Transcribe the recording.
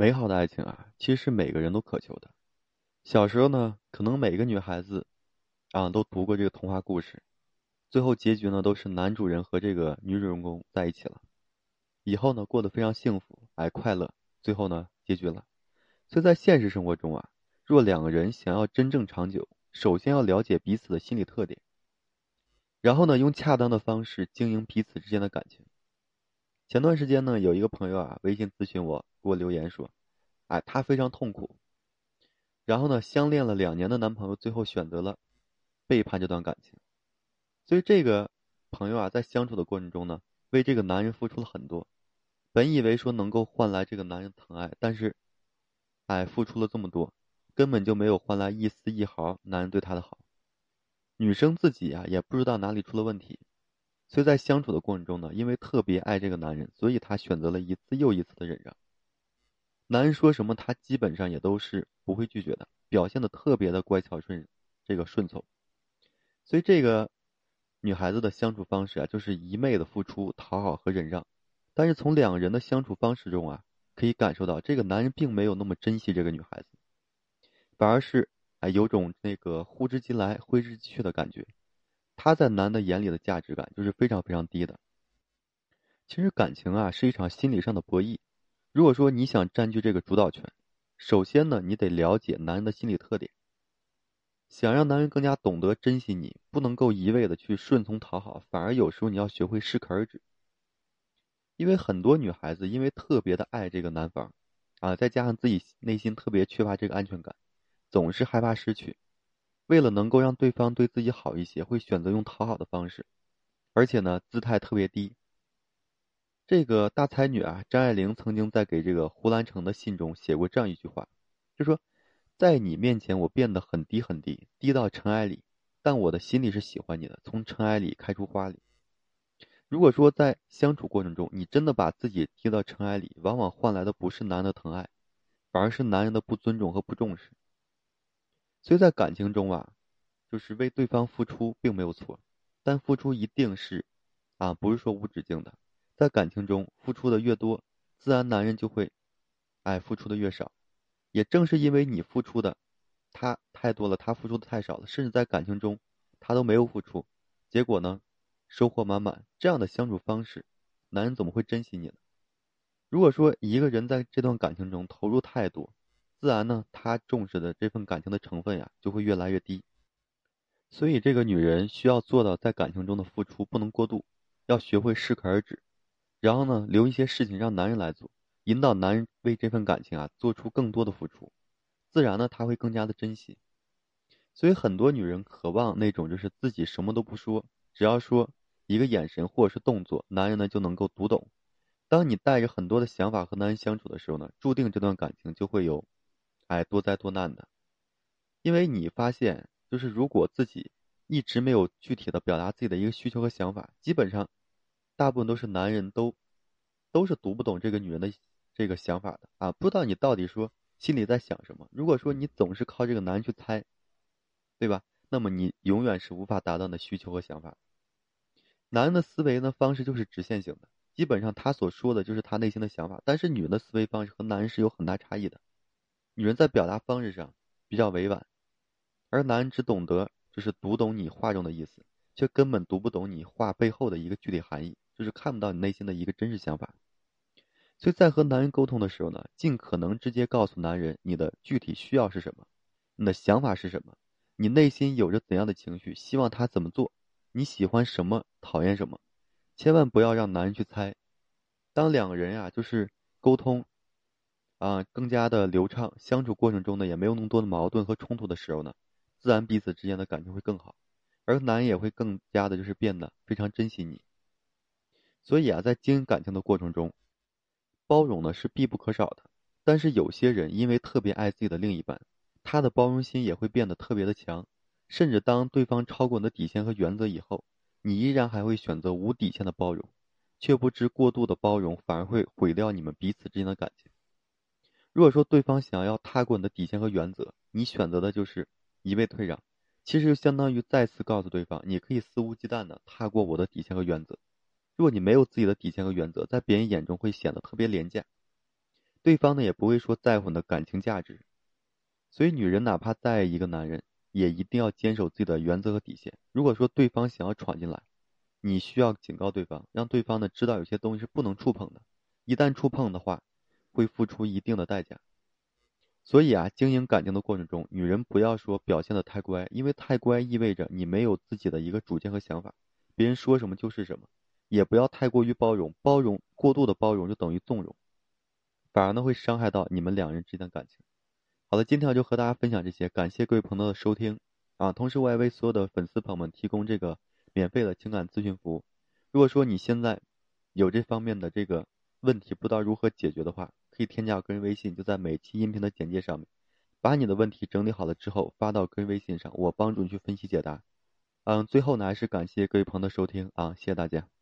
美好的爱情啊，其实是每个人都渴求的。小时候呢，可能每个女孩子啊都读过这个童话故事，最后结局呢都是男主人和这个女主人公在一起了，以后呢过得非常幸福，哎快乐，最后呢结局了。所以在现实生活中啊，若两个人想要真正长久，首先要了解彼此的心理特点，然后呢用恰当的方式经营彼此之间的感情。前段时间呢，有一个朋友啊，微信咨询我，给我留言说，哎，她非常痛苦。然后呢，相恋了两年的男朋友最后选择了背叛这段感情。所以这个朋友啊，在相处的过程中呢，为这个男人付出了很多。本以为说能够换来这个男人疼爱，但是，哎，付出了这么多，根本就没有换来一丝一毫男人对她的好。女生自己啊，也不知道哪里出了问题。所以在相处的过程中呢，因为特别爱这个男人，所以她选择了一次又一次的忍让。男人说什么，她基本上也都是不会拒绝的，表现的特别的乖巧顺，这个顺从。所以这个女孩子的相处方式啊，就是一昧的付出、讨好和忍让。但是从两人的相处方式中啊，可以感受到这个男人并没有那么珍惜这个女孩子，反而是哎有种那个呼之即来挥之即去的感觉。他在男的眼里的价值感就是非常非常低的。其实感情啊是一场心理上的博弈。如果说你想占据这个主导权，首先呢你得了解男人的心理特点。想让男人更加懂得珍惜你，不能够一味的去顺从讨好，反而有时候你要学会适可而止。因为很多女孩子因为特别的爱这个男方，啊，再加上自己内心特别缺乏这个安全感，总是害怕失去。为了能够让对方对自己好一些，会选择用讨好的方式，而且呢，姿态特别低。这个大才女啊，张爱玲曾经在给这个胡兰成的信中写过这样一句话，就说：“在你面前，我变得很低很低，低到尘埃里，但我的心里是喜欢你的，从尘埃里开出花里。”如果说在相处过程中，你真的把自己低到尘埃里，往往换来的不是男人的疼爱，反而是男人的不尊重和不重视。所以在感情中啊，就是为对方付出并没有错，但付出一定是，啊，不是说无止境的。在感情中付出的越多，自然男人就会，哎，付出的越少。也正是因为你付出的，他太多了，他付出的太少了，甚至在感情中他都没有付出，结果呢，收获满满。这样的相处方式，男人怎么会珍惜你呢？如果说一个人在这段感情中投入太多，自然呢，他重视的这份感情的成分呀，就会越来越低。所以，这个女人需要做到在感情中的付出不能过度，要学会适可而止，然后呢，留一些事情让男人来做，引导男人为这份感情啊做出更多的付出，自然呢，他会更加的珍惜。所以，很多女人渴望那种就是自己什么都不说，只要说一个眼神或者是动作，男人呢就能够读懂。当你带着很多的想法和男人相处的时候呢，注定这段感情就会有。哎，多灾多难的，因为你发现，就是如果自己一直没有具体的表达自己的一个需求和想法，基本上，大部分都是男人都都是读不懂这个女人的这个想法的啊，不知道你到底说心里在想什么。如果说你总是靠这个男人去猜，对吧？那么你永远是无法达到的需求和想法。男人的思维呢方式就是直线型的，基本上他所说的就是他内心的想法，但是女人的思维方式和男人是有很大差异的。女人在表达方式上比较委婉，而男人只懂得就是读懂你话中的意思，却根本读不懂你话背后的一个具体含义，就是看不到你内心的一个真实想法。所以在和男人沟通的时候呢，尽可能直接告诉男人你的具体需要是什么，你的想法是什么，你内心有着怎样的情绪，希望他怎么做，你喜欢什么，讨厌什么，千万不要让男人去猜。当两个人呀，就是沟通。啊，更加的流畅，相处过程中呢，也没有那么多的矛盾和冲突的时候呢，自然彼此之间的感情会更好，而男人也会更加的就是变得非常珍惜你。所以啊，在经营感情的过程中，包容呢是必不可少的。但是有些人因为特别爱自己的另一半，他的包容心也会变得特别的强，甚至当对方超过你的底线和原则以后，你依然还会选择无底线的包容，却不知过度的包容反而会毁掉你们彼此之间的感情。如果说对方想要踏过你的底线和原则，你选择的就是一味退让，其实就相当于再次告诉对方，你可以肆无忌惮的踏过我的底线和原则。如果你没有自己的底线和原则，在别人眼中会显得特别廉价。对方呢也不会说在乎你的感情价值。所以，女人哪怕再爱一个男人，也一定要坚守自己的原则和底线。如果说对方想要闯进来，你需要警告对方，让对方呢知道有些东西是不能触碰的，一旦触碰的话，会付出一定的代价。所以啊，经营感情的过程中，女人不要说表现的太乖，因为太乖意味着你没有自己的一个主见和想法，别人说什么就是什么。也不要太过于包容，包容过度的包容就等于纵容，反而呢会伤害到你们两人之间的感情。好的，今天我就和大家分享这些，感谢各位朋友的收听啊！同时我也为所有的粉丝朋友们提供这个免费的情感咨询服务。如果说你现在有这方面的这个问题，不知道如何解决的话，可以添加个人微信，就在每期音频的简介上面，把你的问题整理好了之后发到个人微信上，我帮助你去分析解答。嗯，最后呢还是感谢各位朋友的收听啊，谢谢大家。